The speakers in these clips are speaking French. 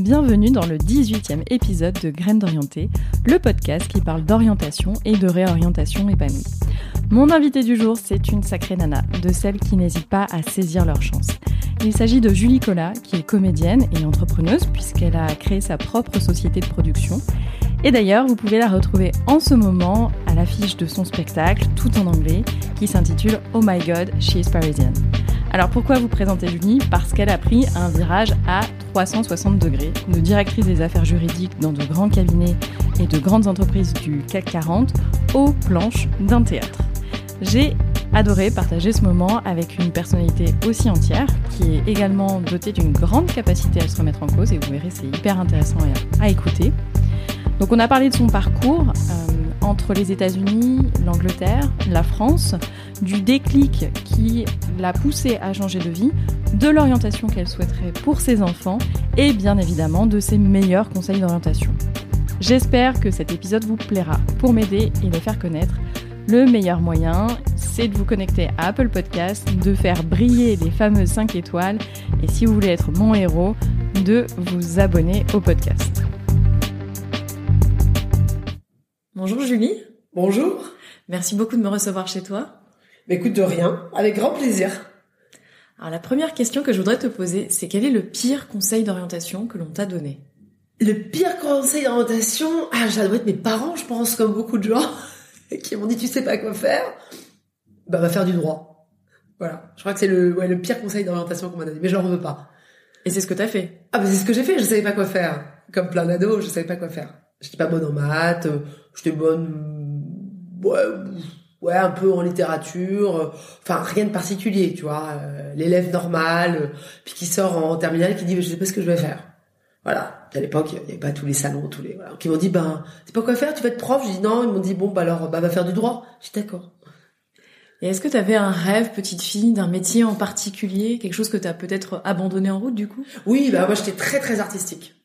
Bienvenue dans le 18e épisode de Graines d'orienté, le podcast qui parle d'orientation et de réorientation épanouie. Mon invité du jour, c'est une sacrée nana, de celles qui n'hésitent pas à saisir leur chance. Il s'agit de Julie Collat, qui est comédienne et entrepreneuse puisqu'elle a créé sa propre société de production. Et d'ailleurs, vous pouvez la retrouver en ce moment à l'affiche de son spectacle, tout en anglais, qui s'intitule Oh My God, She's Parisian. Alors pourquoi vous présenter Julie Parce qu'elle a pris un virage à 360 degrés, de directrice des affaires juridiques dans de grands cabinets et de grandes entreprises du CAC 40 aux planches d'un théâtre. J'ai adoré partager ce moment avec une personnalité aussi entière, qui est également dotée d'une grande capacité à se remettre en cause, et vous verrez, c'est hyper intéressant à, écouter. Donc on a parlé de son parcours euh, entre les États-Unis, l'Angleterre, la France, du déclic qui l'a poussée à changer de vie, de l'orientation qu'elle souhaiterait pour ses enfants, et bien évidemment de ses meilleurs conseils d'orientation. J'espère que cet épisode vous plaira pour m'aider et le faire connaître le meilleur moyen, c'est de vous connecter à Apple Podcast, de faire briller les fameuses 5 étoiles et si vous voulez être mon héros, de vous abonner au podcast. Bonjour Julie. Bonjour. Merci beaucoup de me recevoir chez toi. Mais écoute, de rien, avec grand plaisir. Alors la première question que je voudrais te poser, c'est quel est le pire conseil d'orientation que l'on t'a donné? Le pire conseil d'orientation, ah, ça doit être mes parents, je pense, comme beaucoup de gens. qui m'ont dit tu sais pas quoi faire, bah va faire du droit. Voilà. Je crois que c'est le, ouais, le pire conseil d'orientation qu'on m'a donné, mais je n'en veux pas. Et c'est ce que t'as fait? Ah bah c'est ce que j'ai fait, je savais pas quoi faire. Comme plein d'ados, je savais pas quoi faire. J'étais pas bonne en maths, euh, j'étais bonne, ouais, ouais, un peu en littérature, euh, enfin rien de particulier, tu vois, euh, l'élève normal, puis qui sort en terminale, qui dit je sais pas ce que je vais faire. Voilà. À l'époque, il n'y avait pas tous les salons, tous les, voilà. Qui m'ont dit, ben, c'est pas quoi faire, tu vas être prof. J'ai dit non. Ils m'ont dit, bon, bah alors, bah, va faire du droit. J'ai dit d'accord. Et est-ce que tu avais un rêve, petite fille, d'un métier en particulier, quelque chose que tu as peut-être abandonné en route du coup? Oui, bah moi j'étais très très artistique.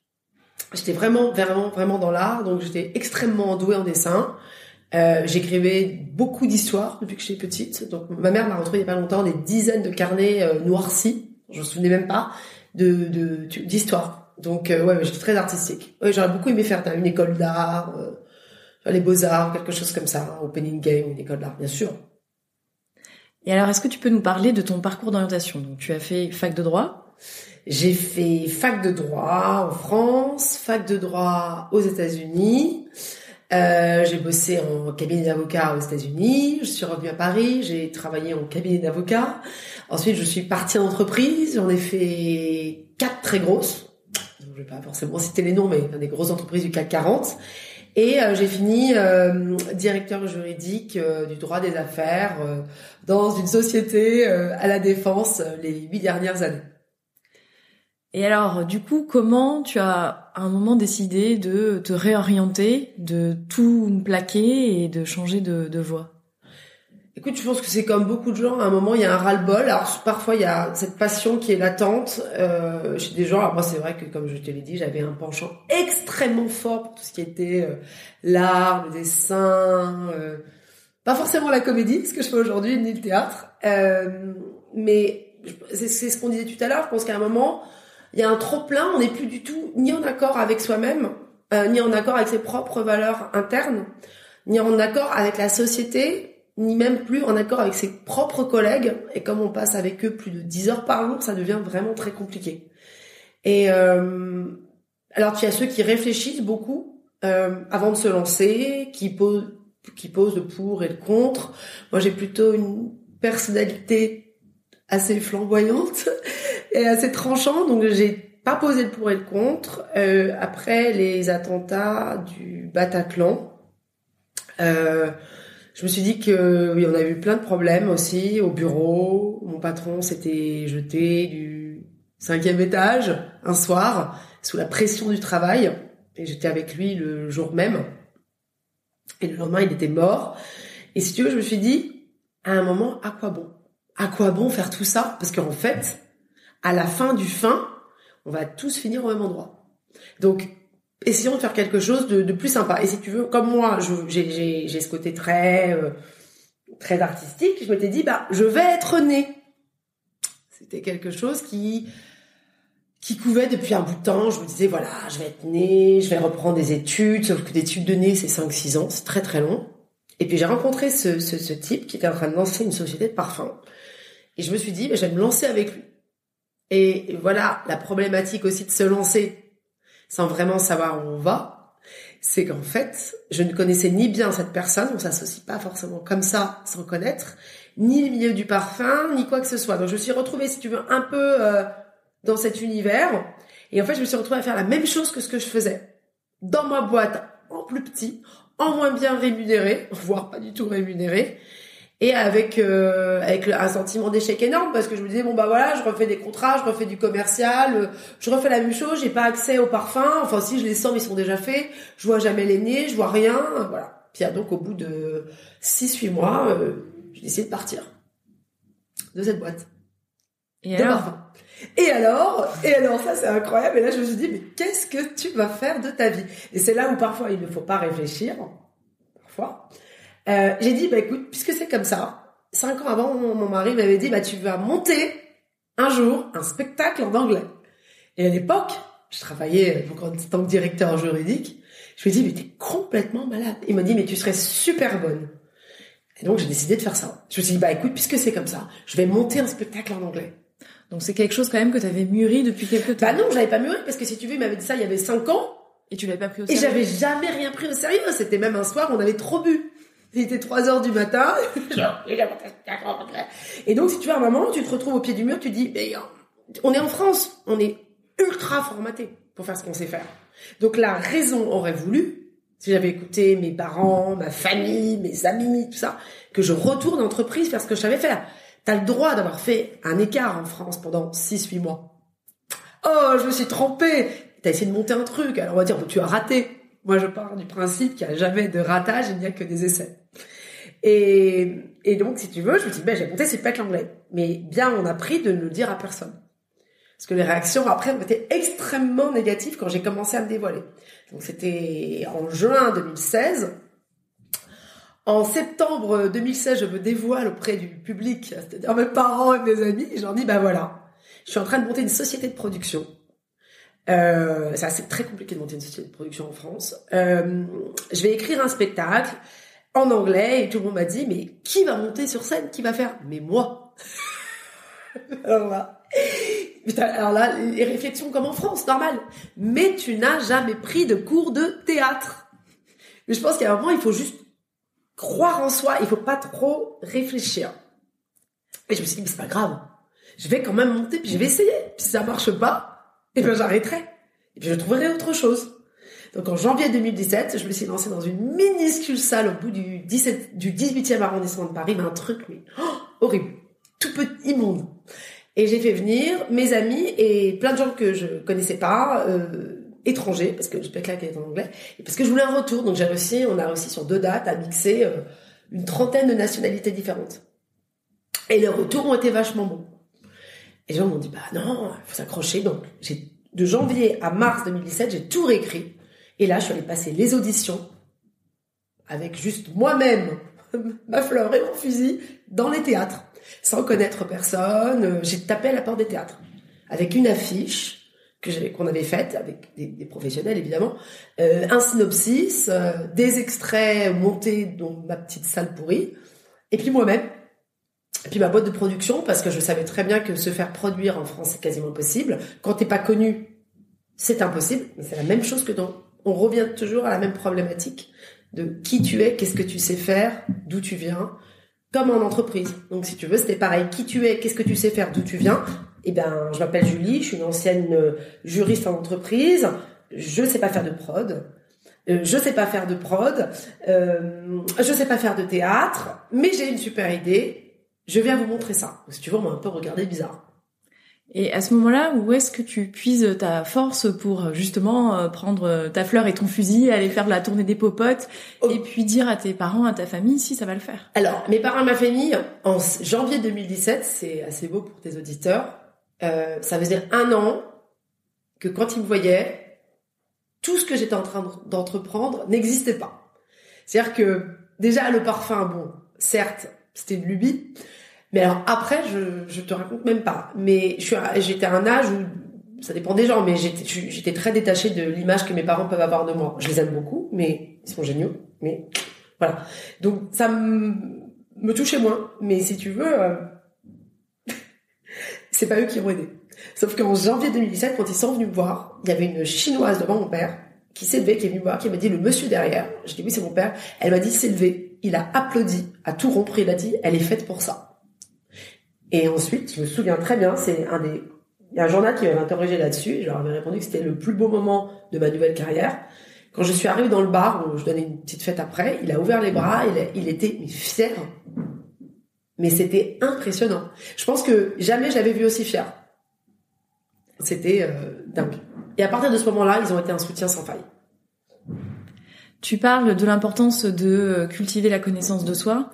J'étais vraiment vraiment vraiment dans l'art, donc j'étais extrêmement douée en dessin. Euh, j'écrivais beaucoup d'histoires depuis que j'étais petite. Donc ma mère m'a retrouvé il y a pas longtemps des dizaines de carnets euh, noircis, je me souvenais même pas, de d'histoires. Donc euh, ouais, j'étais très artistique. Ouais, j'aurais beaucoup aimé faire une école d'art, euh, les beaux-arts, quelque chose comme ça, opening game, une école d'art, bien sûr. Et alors, est-ce que tu peux nous parler de ton parcours d'orientation? Donc, tu as fait fac de droit? J'ai fait fac de droit en France, fac de droit aux États-Unis. Euh, j'ai bossé en cabinet d'avocat aux États-Unis. Je suis revenue à Paris. J'ai travaillé en cabinet d'avocat. Ensuite, je suis partie en entreprise. J'en ai fait quatre très grosses je vais pas forcément citer les noms, mais des grosses entreprises du CAC 40. Et euh, j'ai fini euh, directeur juridique euh, du droit des affaires dans une société à la défense les huit dernières années. Et alors, du coup, comment tu as à un moment décidé de te réorienter, de tout plaquer et de changer de, de voie? Écoute, je pense que c'est comme beaucoup de gens. À un moment, il y a un ras-le-bol. Alors parfois, il y a cette passion qui est latente euh, chez des gens. Alors moi, c'est vrai que, comme je te l'ai dit, j'avais un penchant extrêmement fort pour tout ce qui était euh, l'art, le dessin, euh, pas forcément la comédie, ce que je fais aujourd'hui, ni le théâtre. Euh, mais c'est ce qu'on disait tout à l'heure. Je pense qu'à un moment, il y a un trop plein. On n'est plus du tout ni en accord avec soi-même, euh, ni en accord avec ses propres valeurs internes, ni en accord avec la société ni même plus en accord avec ses propres collègues. Et comme on passe avec eux plus de 10 heures par jour, ça devient vraiment très compliqué. Et euh, alors, tu as ceux qui réfléchissent beaucoup euh, avant de se lancer, qui posent, qui posent le pour et le contre. Moi, j'ai plutôt une personnalité assez flamboyante et assez tranchante, donc j'ai pas posé le pour et le contre. Euh, après les attentats du Bataclan, euh, je me suis dit que oui, on a eu plein de problèmes aussi au bureau. Mon patron s'était jeté du cinquième étage un soir sous la pression du travail et j'étais avec lui le jour même. Et le lendemain, il était mort. Et si tu veux, je me suis dit, à un moment, à quoi bon? À quoi bon faire tout ça? Parce qu'en fait, à la fin du fin, on va tous finir au même endroit. Donc, essayons de faire quelque chose de, plus sympa. Et si tu veux, comme moi, j'ai ce côté très euh, très artistique, je m'étais dit, bah, je vais être née. C'était quelque chose qui qui couvait depuis un bout de temps. Je me disais, voilà, je vais être née, je vais reprendre des études, sauf que des études de nez, c'est 5-6 ans, c'est très très long. Et puis j'ai rencontré ce, ce, ce, type qui était en train de lancer une société de parfum. Et je me suis dit, bah, je vais me lancer avec lui. Et voilà, la problématique aussi de se lancer sans vraiment savoir où on va, c'est qu'en fait, je ne connaissais ni bien cette personne, on s'associe pas forcément comme ça sans connaître, ni le milieu du parfum, ni quoi que ce soit. Donc je me suis retrouvée, si tu veux, un peu euh, dans cet univers. Et en fait, je me suis retrouvée à faire la même chose que ce que je faisais dans ma boîte en plus petit, en moins bien rémunéré, voire pas du tout rémunéré, et avec euh, avec un sentiment d'échec énorme parce que je me disais bon bah voilà, je refais des contrats, je refais du commercial, je refais la même chose, j'ai pas accès aux parfums, enfin si je les sens, ils sont déjà faits, je vois jamais les nez, je vois rien, voilà. Puis donc au bout de 6 8 mois, euh, j'ai décidé de partir de cette boîte. Et alors? Et alors, et alors ça c'est incroyable. Et là je me suis dit mais qu'est-ce que tu vas faire de ta vie? Et c'est là où parfois il ne faut pas réfléchir, parfois. Euh, j'ai dit bah écoute, puisque c'est comme ça, cinq ans avant mon, mari m'avait dit bah tu vas monter un jour un spectacle en anglais. Et à l'époque, je travaillais en tant que directeur juridique. Je lui ai dit mais t'es complètement malade. Il m'a dit mais tu serais super bonne. Et donc j'ai décidé de faire ça. Je me suis dit bah écoute, puisque c'est comme ça, je vais monter un spectacle en anglais. Donc c'est quelque chose quand même que tu avais mûri depuis quelques temps. Bah non, j'avais pas mûri parce que si tu veux, il m'avait dit ça il y avait cinq ans. Et tu l'avais pas pris au sérieux. Et j'avais jamais rien pris au sérieux. C'était même un soir, on avait trop bu. Il était 3 heures du matin. et donc, si tu veux, à un moment, tu te retrouves au pied du mur, tu dis, mais, on est en France, on est ultra formaté pour faire ce qu'on sait faire. Donc, la raison aurait voulu, si j'avais écouté mes parents, ma famille, mes amis, tout ça, que je retourne en entreprise faire ce que je savais faire. T'as le droit d'avoir fait un écart en France pendant 6-8 mois. Oh, je me suis trompée. T'as essayé de monter un truc. Alors on va dire, tu as raté. Moi, je pars du principe qu'il n'y a jamais de ratage, il n'y a que des essais. Et, donc, si tu veux, je me dis, ben, j'ai monté, c'est que l'anglais. Mais bien, on a pris de ne le dire à personne. Parce que les réactions après ont été extrêmement négatives quand j'ai commencé à me dévoiler. Donc, c'était en juin 2016. En septembre 2016, je me dévoile auprès du public, c'est-à-dire mes parents et mes amis. Et je leur dis, ben voilà, je suis en train de monter une société de production. Euh, c'est très compliqué de monter une société de production en France. Euh, je vais écrire un spectacle en anglais et tout le monde m'a dit mais qui va monter sur scène? Qui va faire? Mais moi. alors là, là, les réflexions comme en France, normal. Mais tu n'as jamais pris de cours de théâtre. Mais je pense qu'à un moment, il faut juste croire en soi. Il faut pas trop réfléchir. Et je me suis dit mais c'est pas grave. Je vais quand même monter puis je vais essayer. Puis ça marche pas, et ben j'arrêterai. Et puis je trouverai autre chose. Donc en janvier 2017, je me suis lancée dans une minuscule salle au bout du 17, du 18e arrondissement de Paris, mais un truc mais oh, horrible, tout petit, immonde. Et j'ai fait venir mes amis et plein de gens que je connaissais pas, euh, étrangers, parce que je là qu'elle est en anglais, et parce que je voulais un retour. Donc j'ai réussi, on a réussi sur deux dates à mixer euh, une trentaine de nationalités différentes. Et les retours ont été vachement bons. Et les gens m'ont dit, bah non, faut s'accrocher. Donc j'ai de janvier à mars 2017, j'ai tout réécrit et là, je suis allée passer les auditions avec juste moi-même, ma fleur et mon fusil, dans les théâtres, sans connaître personne. J'ai tapé à la porte des théâtres avec une affiche qu'on avait faite avec des, professionnels évidemment, euh, un synopsis, euh, des extraits montés dans ma petite salle pourrie, et puis moi-même, puis ma boîte de production parce que je savais très bien que se faire produire en France c'est quasiment impossible. Quand t'es pas connu, c'est impossible, mais c'est la même chose que dans on revient toujours à la même problématique de qui tu es, qu'est-ce que tu sais faire, d'où tu viens, comme en entreprise. Donc si tu veux, c'était pareil. Qui tu es, qu'est-ce que tu sais faire, d'où tu viens? Eh ben, je m'appelle Julie, je suis une ancienne euh, juriste en entreprise. Je sais pas faire de prod. Euh, je sais pas faire de prod. Euh, je sais pas faire de théâtre, mais j'ai une super idée. Je viens vous montrer ça. Si tu veux, on m'a un peu regardé bizarre. Et à ce moment-là, où est-ce que tu puises ta force pour euh, justement euh, prendre euh, ta fleur et ton fusil, aller faire la tournée des popotes, oh. et puis dire à tes parents, à ta famille, si ça va le faire? Alors, mes parents et ma famille, en janvier 2017, c'est assez beau pour tes auditeurs, euh, ça faisait un an que quand ils me voyaient, tout ce que j'étais en train d'entreprendre n'existait pas. C'est-à-dire que déjà le parfum, bon, certes, c'était une lubie, mais alors après, je, je te raconte même pas. Mais je suis, j'étais à un âge où ça dépend des gens, mais j'étais, j'étais très détachée de l'image que mes parents peuvent avoir de moi. Je les aime beaucoup, mais ils sont géniaux. Mais voilà. Donc ça me, touchait moins. Mais si tu veux, euh, c'est pas eux qui ont aidé. Sauf qu'en janvier 2017, quand ils sont venus me voir, il y avait une chinoise devant mon père qui s'est levée, qui est venue me voir, qui m'a dit le monsieur derrière. Je dis oui, c'est mon père. Elle m'a dit s'est. Il a applaudi, a tout rompre. Il a dit elle est faite pour ça. Et ensuite, je me souviens très bien, c'est un des il y a un journal qui m'avait interrogé là-dessus. Je leur avais répondu que c'était le plus beau moment de ma nouvelle carrière. Quand je suis arrivée dans le bar où je donnais une petite fête après, il a ouvert les bras, il, il était fier. Mais c'était impressionnant. Je pense que jamais je l'avais vu aussi fier. C'était euh, dingue. Et à partir de ce moment-là, ils ont été un soutien sans faille. Tu parles de l'importance de cultiver la connaissance de soi.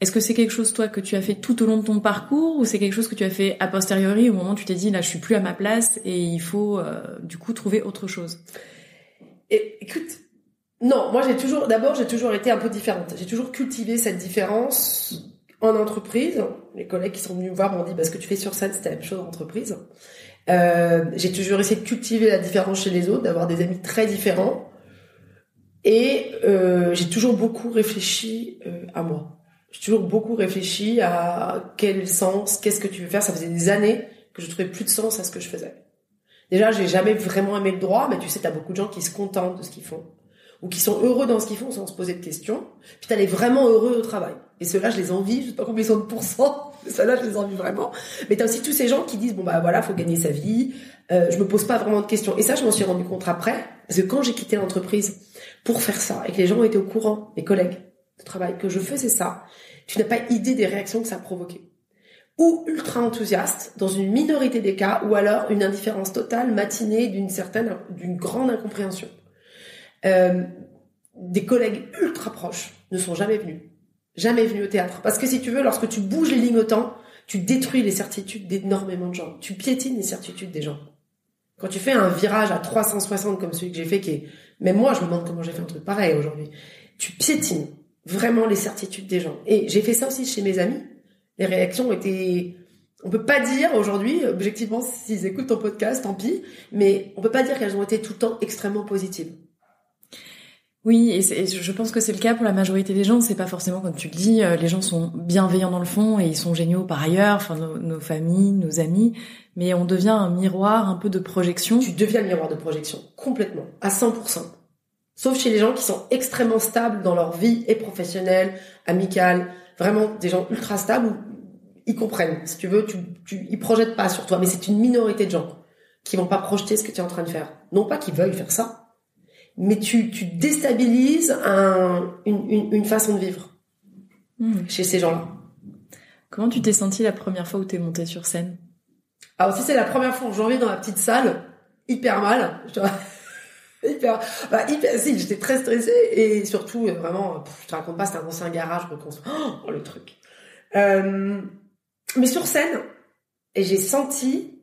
Est-ce que c'est quelque chose, toi, que tu as fait tout au long de ton parcours ou c'est quelque chose que tu as fait a posteriori au moment où tu t'es dit, là, je suis plus à ma place et il faut, euh, du coup, trouver autre chose? Et, Écoute, non, moi, j'ai toujours, d'abord, j'ai toujours été un peu différente. J'ai toujours cultivé cette différence en entreprise. Les collègues qui sont venus me voir m'ont dit, bah, ce que tu fais sur scène, c'était la même chose en entreprise. Euh, j'ai toujours essayé de cultiver la différence chez les autres, d'avoir des amis très différents. Et euh, j'ai toujours beaucoup réfléchi euh, à moi j'ai toujours beaucoup réfléchi à quel sens, qu'est-ce que tu veux faire. Ça faisait des années que je trouvais plus de sens à ce que je faisais. Déjà, j'ai jamais vraiment aimé le droit, mais tu sais, t'as beaucoup de gens qui se contentent de ce qu'ils font ou qui sont heureux dans ce qu'ils font sans se poser de questions. Puis t'as les vraiment heureux au travail. Et ceux-là, je les envie. Je sais pas combien ils sont de pourcents. Ceux-là, je les envie vraiment. Mais t'as aussi tous ces gens qui disent bon bah voilà, faut gagner sa vie. Euh, je me pose pas vraiment de questions. Et ça, je m'en suis rendu compte après, parce que quand j'ai quitté l'entreprise pour faire ça et que les gens étaient au courant, mes collègues, de travail, que je faisais ça, tu n'as pas idée des réactions que ça a provoqué. Ou ultra enthousiaste, dans une minorité des cas, ou alors une indifférence totale matinée d'une certaine, d'une grande incompréhension. Euh, des collègues ultra proches ne sont jamais venus. Jamais venus au théâtre. Parce que si tu veux, lorsque tu bouges les lignes autant, tu détruis les certitudes d'énormément de gens. Tu piétines les certitudes des gens. Quand tu fais un virage à 360 comme celui que j'ai fait, qui est, même moi, je me demande comment j'ai fait un truc pareil aujourd'hui. Tu piétines vraiment les certitudes des gens. Et j'ai fait ça aussi chez mes amis. Les réactions étaient, on peut pas dire aujourd'hui, objectivement, s'ils écoutent ton podcast, tant pis, mais on peut pas dire qu'elles ont été tout le temps extrêmement positives. Oui, et, je pense que c'est le cas pour la majorité des gens. C'est pas forcément comme tu le dis, euh, les gens sont bienveillants dans le fond et ils sont géniaux par ailleurs, enfin nos familles, nos amis, mais on devient un miroir un peu de projection. Tu deviens le miroir de projection complètement, à 100%. Sauf chez les gens qui sont extrêmement stables dans leur vie et professionnelle, amicale, vraiment des gens ultra stables, ils comprennent. Si tu veux, tu, tu, ils projettent pas sur toi, mais c'est une minorité de gens qui vont pas projeter ce que tu es en train de faire. Non pas qu'ils veuillent faire ça, mais tu, tu déstabilises un, une, une, une, façon de vivre hmm. chez ces gens-là. Comment tu t'es senti la première fois où tu es montée sur scène? Alors si c'est la première fois en janvier dans la petite salle, hyper mal. Je hyper, bah, hyper, si, j'étais très stressée et surtout, euh, vraiment, je te raconte pas, c'était un ancien garage reconstruit. Oh, le truc. Euh, mais sur scène, j'ai senti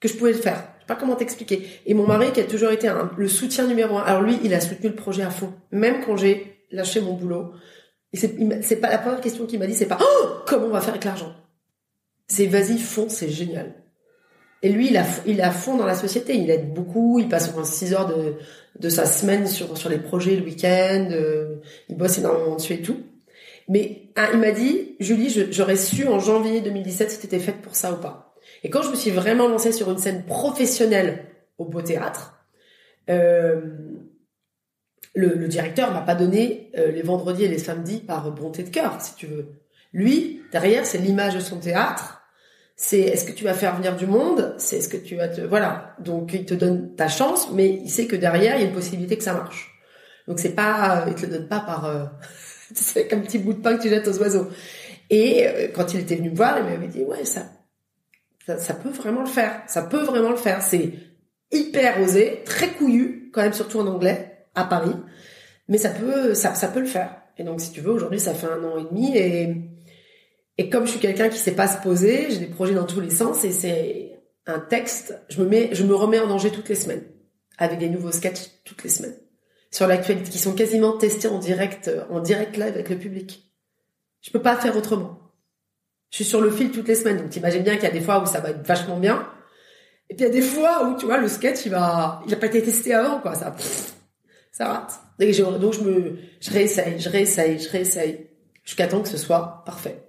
que je pouvais le faire. Je sais pas comment t'expliquer. Et mon mari, qui a toujours été le soutien numéro un, alors lui, il a soutenu le projet à fond. Même quand j'ai lâché mon boulot. C'est pas la première question qu'il m'a dit, c'est pas, comment on va faire avec l'argent? C'est vas-y, fonce, c'est génial. Et lui, il a, il a fond dans la société. Il aide beaucoup. Il passe au moins 6 heures de, de sa semaine sur, sur les projets le week-end. Euh, il bosse énormément dessus et tout. Mais hein, il m'a dit, Julie, j'aurais su en janvier 2017 si t'étais faite pour ça ou pas. Et quand je me suis vraiment lancée sur une scène professionnelle au Beau Théâtre, euh, le, le, directeur m'a pas donné euh, les vendredis et les samedis par bonté de cœur, si tu veux. Lui, derrière, c'est l'image de son théâtre c'est est-ce que tu vas faire venir du monde, c'est est-ce que tu vas te voilà. Donc il te donne ta chance, mais il sait que derrière il y a une possibilité que ça marche. Donc c'est pas, il te le donne pas par, euh, c'est comme un petit bout de pain que tu jettes aux oiseaux. Et euh, quand il était venu me voir, il m'avait dit ouais ça, ça, ça, peut vraiment le faire, ça peut vraiment le faire. C'est hyper osé, très couillu quand même surtout en anglais à Paris, mais ça peut, ça, ça peut le faire. Et donc si tu veux aujourd'hui ça fait un an et demi et et comme je suis quelqu'un qui sait pas se poser, j'ai des projets dans tous les sens et c'est un texte, je me mets, je me remets en danger toutes les semaines avec des nouveaux sketchs toutes les semaines sur l'actualité qui sont quasiment testés en direct, en direct live avec le public. Je peux pas faire autrement. Je suis sur le fil toutes les semaines, donc t'imagines bien qu'il y a des fois où ça va être vachement bien. Et puis il y a des fois où tu vois le sketch il va, il a pas été testé avant quoi, ça, ça rate. Et je, donc je me, je réessaye, je réessaye, je réessaye, jusqu'à temps que ce soit parfait.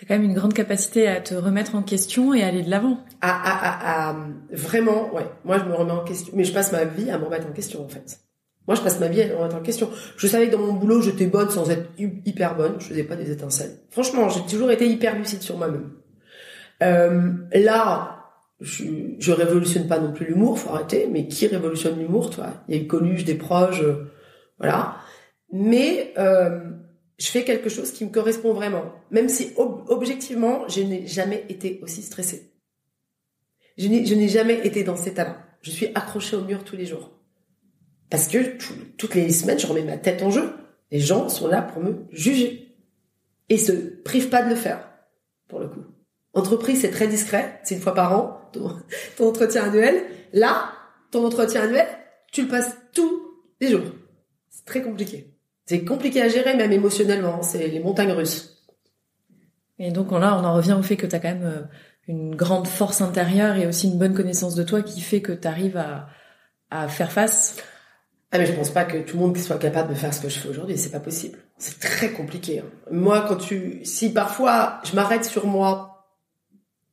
T'as quand même une grande capacité à te remettre en question et aller de l'avant. À, à, à, vraiment, ouais. Moi, je me remets en question, mais je passe ma vie à me remettre en question, en fait. Moi, je passe ma vie à me remettre en question. Je savais que dans mon boulot, j'étais bonne sans être hyper bonne. Je faisais pas des étincelles. Franchement, j'ai toujours été hyper lucide sur moi-même. Euh, là, je, je révolutionne pas non plus l'humour, faut arrêter. Mais qui révolutionne l'humour, toi? Il y a eu Coluche, des proches, euh, voilà. Mais euh, je fais quelque chose qui me correspond vraiment, même si objectivement, je n'ai jamais été aussi stressée. Je n'ai jamais été dans cet état-là. Je suis accrochée au mur tous les jours. Parce que toutes les semaines, je remets ma tête en jeu. Les gens sont là pour me juger. Et se privent pas de le faire, pour le coup. Entreprise, c'est très discret. C'est une fois par an, ton, ton entretien annuel. Là, ton entretien annuel, tu le passes tous les jours. C'est très compliqué. C'est compliqué à gérer, même émotionnellement. C'est les montagnes russes. Et donc là, on en revient au fait que tu as quand même euh, une grande force intérieure et aussi une bonne connaissance de toi qui fait que tu arrives à, à faire face. Ah mais je pense pas que tout le monde soit capable de faire ce que je fais aujourd'hui, c'est pas possible. C'est très compliqué. Hein. Moi, quand tu, si parfois je m'arrête sur moi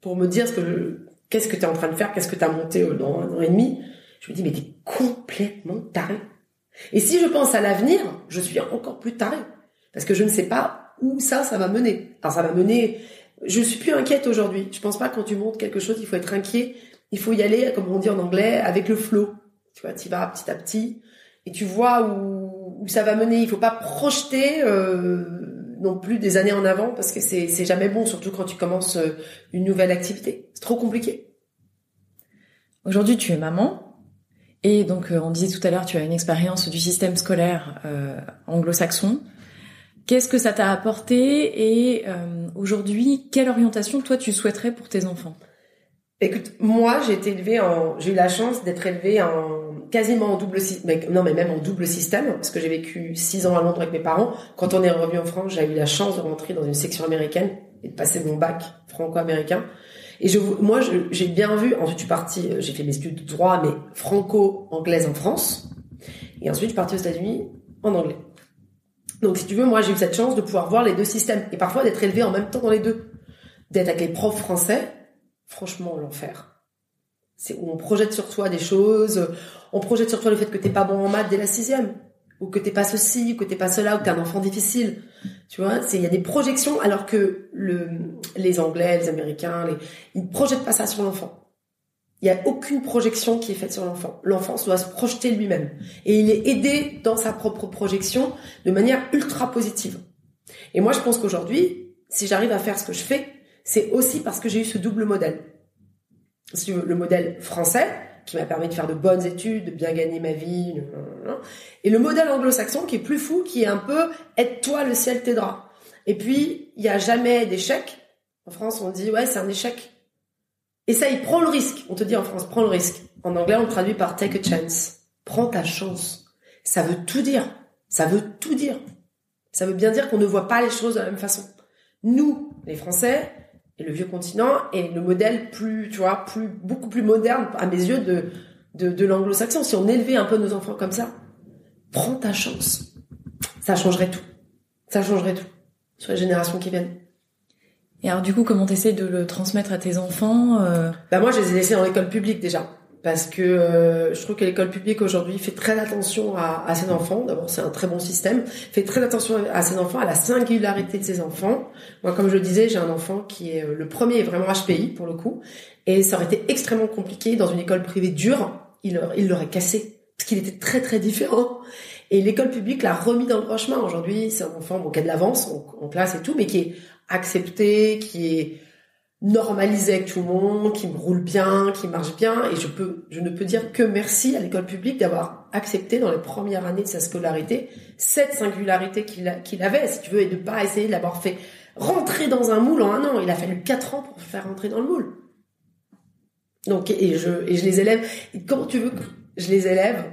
pour me dire ce que, qu'est-ce que tu es en train de faire, qu'est-ce que tu as monté dans un an et demi, je me dis mais t'es complètement taré. Et si je pense à l'avenir, je suis encore plus tarée. Parce que je ne sais pas où ça, ça va mener. Alors ça va mener... Je suis plus inquiète aujourd'hui. Je pense pas quand tu montes quelque chose, il faut être inquiet. Il faut y aller, comme on dit en anglais, avec le flow. Tu vois, tu vas petit à petit et tu vois où, ça va mener. Il faut pas projeter euh, non plus des années en avant parce que c'est c'est jamais bon, surtout quand tu commences euh, une nouvelle activité. C'est trop compliqué. Aujourd'hui, tu es maman. Et donc, euh, on disait tout à l'heure, tu as une expérience du système scolaire euh, anglo-saxon. Qu'est-ce que ça t'a apporté et euh, aujourd'hui, quelle orientation toi tu souhaiterais pour tes enfants? Écoute, moi j'ai été élevée en, j'ai eu la chance d'être élevée en quasiment en double système, non mais même en double système parce que j'ai vécu six ans à Londres avec mes parents. Quand on est revenu en France, j'ai eu la chance de rentrer dans une section américaine et de passer mon bac franco-américain. Et je, moi, j'ai bien vu. Ensuite, je suis partie. Euh, j'ai fait mes études de droit, mais franco-anglaise en France. Et ensuite, je suis partie aux États-Unis en anglais. Donc, si tu veux, moi, j'ai eu cette chance de pouvoir voir les deux systèmes et parfois d'être élevée en même temps dans les deux, d'être avec les profs français. Franchement, l'enfer. C'est où on projette sur toi des choses. On projette sur toi le fait que t'es pas bon en maths dès la sixième ou que t'es pas ceci, ou que t'es pas cela, ou que t'es un enfant difficile. Tu vois, c'est il y a des projections alors que le les Anglais, les Américains, les, ils projettent pas ça sur l'enfant. Il y a aucune projection qui est faite sur l'enfant. L'enfant doit se projeter lui-même et il est aidé dans sa propre projection de manière ultra positive. Et moi, je pense qu'aujourd'hui, si j'arrive à faire ce que je fais, c'est aussi parce que j'ai eu ce double modèle. Le modèle français, qui m'a permis de faire de bonnes études, de bien gagner ma vie. Et le modèle anglo-saxon qui est plus fou, qui est un peu aide-toi, le ciel t'aidera. Et puis, il n'y a jamais d'échec. En France, on dit ouais, c'est un échec. Et ça, il prend le risque. On te dit en France, prends le risque. En anglais, on le traduit par take a chance. Prends ta chance. Ça veut tout dire. Ça veut tout dire. Ça veut bien dire qu'on ne voit pas les choses de la même façon. Nous, les Français, et le vieux continent est le modèle plus, tu vois, plus, beaucoup plus moderne à mes yeux de, de, de l'anglo-saxon. Si on élevait un peu nos enfants comme ça, prends ta chance. Ça changerait tout. Ça changerait tout sur les générations qui viennent. Et alors du coup, comment t'essaies de le transmettre à tes enfants euh... Bah moi, je les ai laissés dans l'école publique déjà parce que euh, je trouve que l'école publique aujourd'hui fait très attention à, à ses enfants. D'abord, c'est un très bon système. Fait très attention à ses enfants, à la singularité de ses enfants. Moi, comme je le disais, j'ai un enfant qui est euh, le premier vraiment HPI pour le coup, et ça aurait été extrêmement compliqué dans une école privée dure. Il il l'aurait cassé parce qu'il était très très différent. Et l'école publique l'a remis dans le droit chemin. Aujourd'hui, c'est un enfant bon, qui a de l'avance en, en classe et tout, mais qui est accepté, qui est normalisé avec tout le monde, qui me roule bien, qui marche bien, et je peux, je ne peux dire que merci à l'école publique d'avoir accepté dans les premières années de sa scolarité cette singularité qu'il avait, si tu veux, et de pas essayer de l'avoir fait rentrer dans un moule en un an. Il a fallu quatre ans pour faire rentrer dans le moule. Donc, et je, et je les élève. Et comment tu veux que je les élève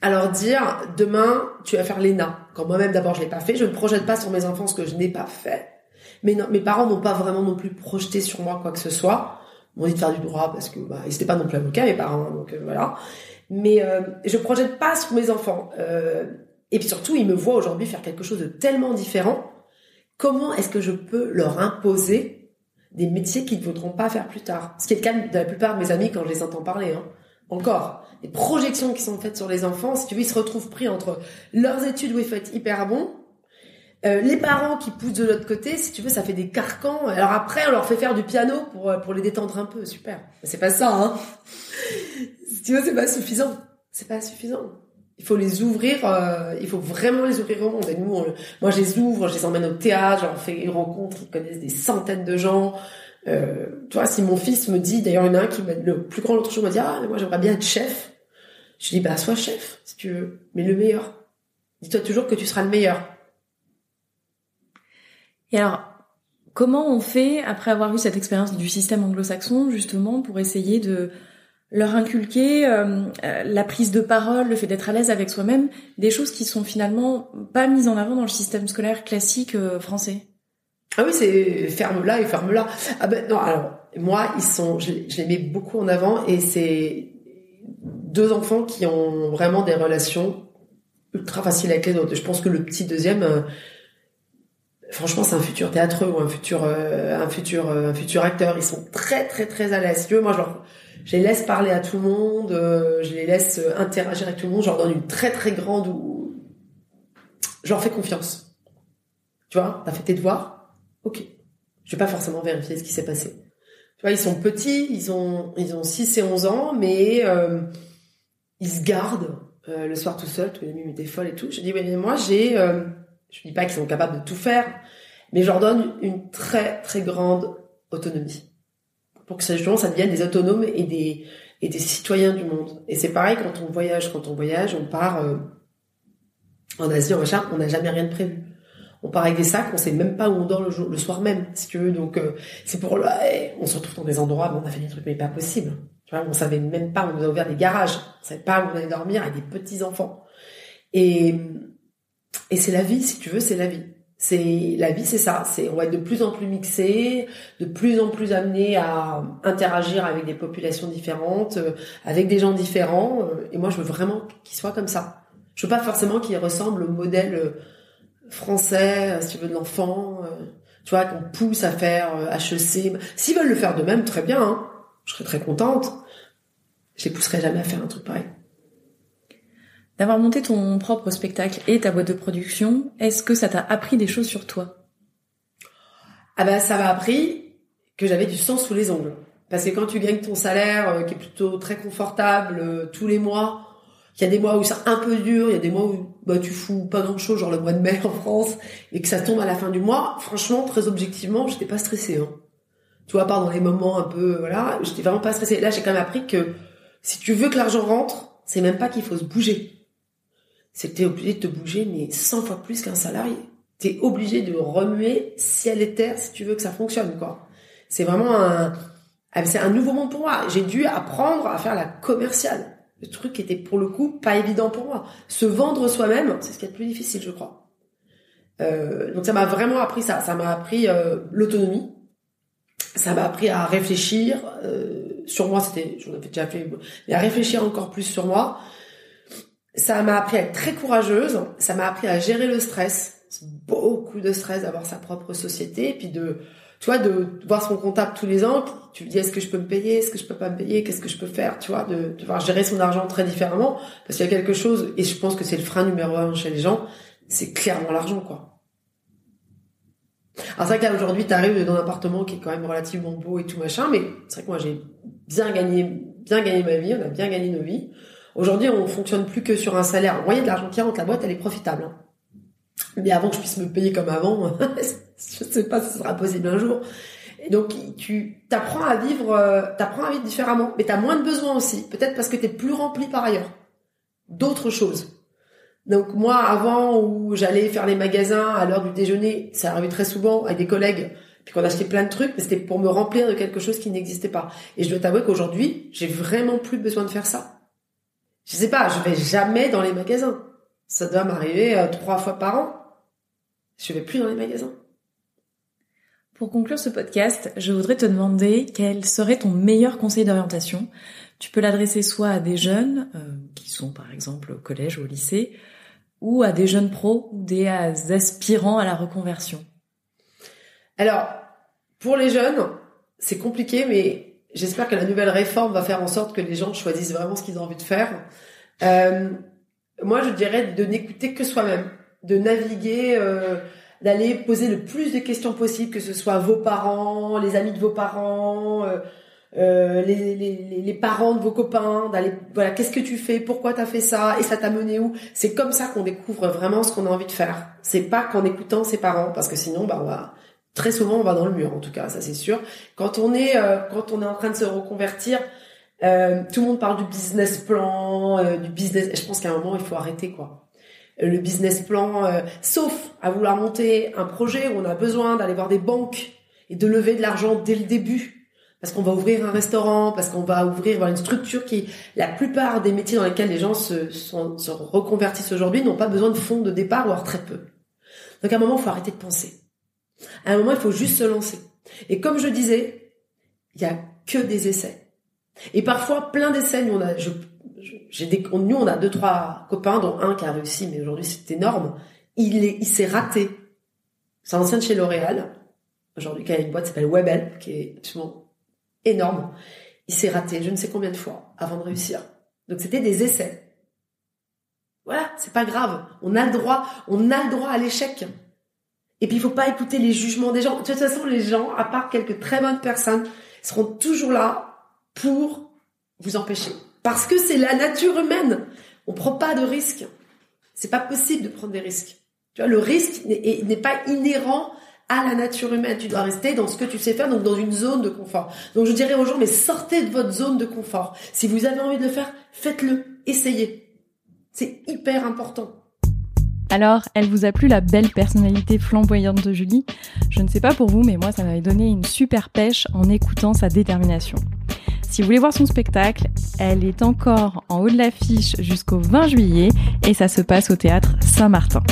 à leur dire demain tu vas faire l'ENA quand moi-même d'abord je l'ai pas fait je ne projette pas sur mes enfants ce que je n'ai pas fait mais non, mes parents n'ont pas vraiment non plus projeté sur moi quoi que ce soit. m'ont dit de faire du droit parce que bah, ils n'étaient pas non plus avocats, mes parents, hein, donc euh, voilà. Mais euh, je projette pas sur mes enfants. Euh, et puis surtout, ils me voient aujourd'hui faire quelque chose de tellement différent. Comment est-ce que je peux leur imposer des métiers qu'ils ne voudront pas faire plus tard? Ce qui est le cas de la plupart de mes amis quand je les entends parler. Hein. Encore, les projections qui sont faites sur les enfants, si tu veux, ils se retrouvent pris entre leurs études où il faut être hyper bon, euh, les parents qui poussent de l'autre côté, si tu veux, ça fait des carcans. Alors après, on leur fait faire du piano pour pour les détendre un peu, super. C'est pas ça, hein. si tu veux, c'est pas suffisant. C'est pas suffisant. Il faut les ouvrir. Euh, il faut vraiment les ouvrir au monde. Et nous, moi, je les ouvre, je les emmène au théâtre, j'en fais une rencontre. Ils connaissent des centaines de gens. Euh, tu vois, si mon fils me dit, d'ailleurs, il y en a un qui m'a, le plus grand l'autre jour m'a dit, ah, moi, j'aimerais bien être chef. Je dis, bah, sois chef, si tu veux, mais le meilleur. Dis-toi toujours que tu seras le meilleur. Et alors, comment on fait, après avoir eu cette expérience du système anglo-saxon, justement, pour essayer de leur inculquer euh, euh, la prise de parole, le fait d'être à l'aise avec soi-même, des choses qui sont finalement pas mises en avant dans le système scolaire classique euh, français? Ah oui, c'est ferme-la et ferme-la. Ah ben non, alors moi, ils sont, je, les mets beaucoup en avant et c'est deux enfants qui ont vraiment des relations ultra faciles avec les autres. Je pense que le petit deuxième franchement, c'est un futur théâtreux ou un futur, euh, un futur, euh, un futur acteur. Ils sont très, très, très à l'aise. moi, je, leur, je les laisse parler à tout le monde, euh, je les laisse interagir avec tout le monde. Je leur donne une très, très grande ou je leur fais confiance. Tu vois, t'as fait tes devoirs, ok. Je vais pas forcément vérifier ce qui s'est passé. Tu vois, ils sont petits, ils ont, ils ont 6 et 11 ans, mais ils se gardent le soir tout seuls. Tous les nuits, étaient folles et tout. Je dis, mais moi, j'ai je dis pas qu'ils sont capables de tout faire, mais je leur donne une très très grande autonomie pour que justement ça devienne des autonomes et des et des citoyens du monde. Et c'est pareil quand on voyage, quand on voyage, on part euh, en Asie, en machin, on n'a jamais rien de prévu. On part avec des sacs, on sait même pas où on dort le, jour, le soir même, si tu veux. Donc euh, c'est pour on se retrouve dans des endroits, où on a fait des trucs mais pas possible. Tu vois, on savait même pas, on nous a ouvert des garages, on savait pas où on allait dormir avec des petits enfants. Et et c'est la vie, si tu veux, c'est la vie. C'est la vie, c'est ça. C'est on va être de plus en plus mixé, de plus en plus amené à interagir avec des populations différentes, euh, avec des gens différents. Euh, et moi, je veux vraiment qu'ils soient comme ça. Je veux pas forcément qu'ils ressemblent au modèle euh, français, si tu veux, de l'enfant. Tu vois, qu'on pousse à faire HEC. S'ils veulent le faire de même, très bien. Hein. Je serais très contente. Je les pousserai jamais à faire un truc pareil. D'avoir monté ton propre spectacle et ta boîte de production, est-ce que ça t'a appris des choses sur toi? Ah ben ça m'a appris que j'avais du sang sous les ongles. Parce que quand tu gagnes ton salaire euh, qui est plutôt très confortable euh, tous les mois, il y a des mois où c'est un peu dur, il y a des mois où bah, tu fous pas grand chose, genre le mois de mai en France, et que ça tombe à la fin du mois, franchement, très objectivement, j'étais pas stressée. Hein. Tu vois, part dans les moments un peu, voilà, j'étais vraiment pas stressée. Là, j'ai quand même appris que si tu veux que l'argent rentre, c'est même pas qu'il faut se bouger c'est que tu es obligé de te bouger, mais 100 fois plus qu'un salarié. Tu es obligé de remuer ciel et terre si tu veux que ça fonctionne, quoi. C'est vraiment un, ah, c'est un nouveau monde pour moi. J'ai dû apprendre à faire la commerciale. Le truc qui était pour le coup pas évident pour moi. Se vendre soi-même, c'est ce qui est le plus difficile, je crois. Euh, donc ça m'a vraiment appris ça. Ça m'a appris euh, l'autonomie. Ça m'a appris à réfléchir euh, sur moi. C'était, j'en avais déjà fait, mais à réfléchir encore plus sur moi ça m'a appris à être très courageuse, ça m'a appris à gérer le stress. Beaucoup de stress d'avoir sa propre société, et puis de, tu vois, de voir son comptable tous les ans, tu lui dis est-ce que je peux me payer, est-ce que je peux pas me payer, qu'est-ce que je peux faire, tu vois, de devoir gérer son argent très différemment, parce qu'il y a quelque chose, et je pense que c'est le frein numéro un chez les gens, c'est clairement l'argent, quoi. Alors c'est vrai qu'aujourd'hui, tu arrives dans un appartement qui est quand même relativement beau et tout machin, mais c'est vrai que moi j'ai bien gagné, bien gagné ma vie, on a bien gagné nos vies. Aujourd'hui, on fonctionne plus que sur un salaire. Voyez, de l'argent qui rentre, la boîte, elle est profitable. Hein. Mais avant que je puisse me payer comme avant, je sais pas si ce sera possible un jour. Donc, tu t'apprends à vivre, euh, t'apprends à vivre différemment, mais t'as moins de besoins aussi. Peut-être parce que t'es plus rempli par ailleurs. D'autres choses. Donc moi, avant où j'allais faire les magasins à l'heure du déjeuner, ça arrivait très souvent avec des collègues, puis qu'on achetait plein de trucs, mais c'était pour me remplir de quelque chose qui n'existait pas. Et je dois t'avouer qu'aujourd'hui, j'ai vraiment plus besoin de faire ça je sais pas, je vais jamais dans les magasins. Ça doit m'arriver euh, trois fois par an. Je vais plus dans les magasins. Pour conclure ce podcast, je voudrais te demander quel serait ton meilleur conseil d'orientation. Tu peux l'adresser soit à des jeunes, euh, qui sont par exemple au collège ou au lycée, ou à des jeunes pros ou des aspirants à la reconversion. Alors, pour les jeunes, c'est compliqué, mais j'espère que la nouvelle réforme va faire en sorte que les gens choisissent vraiment ce qu'ils ont envie de faire. Euh, moi, je dirais de n'écouter que soi-même, de naviguer, euh, d'aller poser le plus de questions possibles, que ce soit vos parents, les amis de vos parents, euh, les, parents de vos copains, d'aller voilà, qu'est-ce que tu fais, pourquoi t'as fait ça, et ça t'a mené où? C'est comme ça qu'on découvre vraiment ce qu'on a envie de faire. C'est pas qu'en écoutant ses parents, parce que sinon, bah, on va très souvent on va dans le mur en tout cas, ça c'est sûr. Quand on est euh, quand on est en train de se reconvertir, euh, tout le monde parle du business plan, euh, du business. Je pense qu'à un moment il faut arrêter quoi. Le business plan, sauf à vouloir monter un projet où on a besoin d'aller voir des banques et de lever de l'argent dès le début, parce qu'on va ouvrir un restaurant, parce qu'on va ouvrir une structure qui, la plupart des métiers dans lesquels les gens se, se reconvertissent aujourd'hui n'ont pas besoin de fonds de départ, voire très peu. Donc à un moment, il faut arrêter de penser. À un moment, il faut juste se lancer. Et comme je disais, il y a que des essais. Et parfois, plein d'essais. Nous, on a, j'ai des, nous, on a deux, trois copains, dont un qui a réussi, mais aujourd'hui, c'est énorme. Il est, il s'est raté. C'est un ancien de chez L'Oréal. Aujourd'hui, qui a une boîte qui s'appelle Webel, qui est absolument énorme. Il s'est raté je ne sais combien de fois avant de réussir. Donc, c'était des essais. Voilà, c'est pas grave. On a le droit, on a le droit à l'échec. Et puis il faut pas écouter les jugements des gens. De toute façon, les gens, à part quelques très bonnes personnes, seront toujours là pour vous empêcher. Parce que c'est la nature humaine. On prend pas de risques. C'est pas possible de prendre des risques. Tu vois, le risque n'est pas inhérent à la nature humaine. Tu dois rester dans ce que tu sais faire, donc dans une zone de confort. Donc je dirais aux gens, mais sortez de votre zone de confort. Si vous avez envie de le faire, faites-le. Essayez. C'est hyper important. Alors, elle vous a plu la belle personnalité flamboyante de Julie? Je ne sais pas pour vous, mais moi, ça m'avait donné une super pêche en écoutant sa détermination. Si vous voulez voir son spectacle, elle est encore en haut de l'affiche jusqu'au 20 juillet et ça se passe au théâtre Saint-Martin.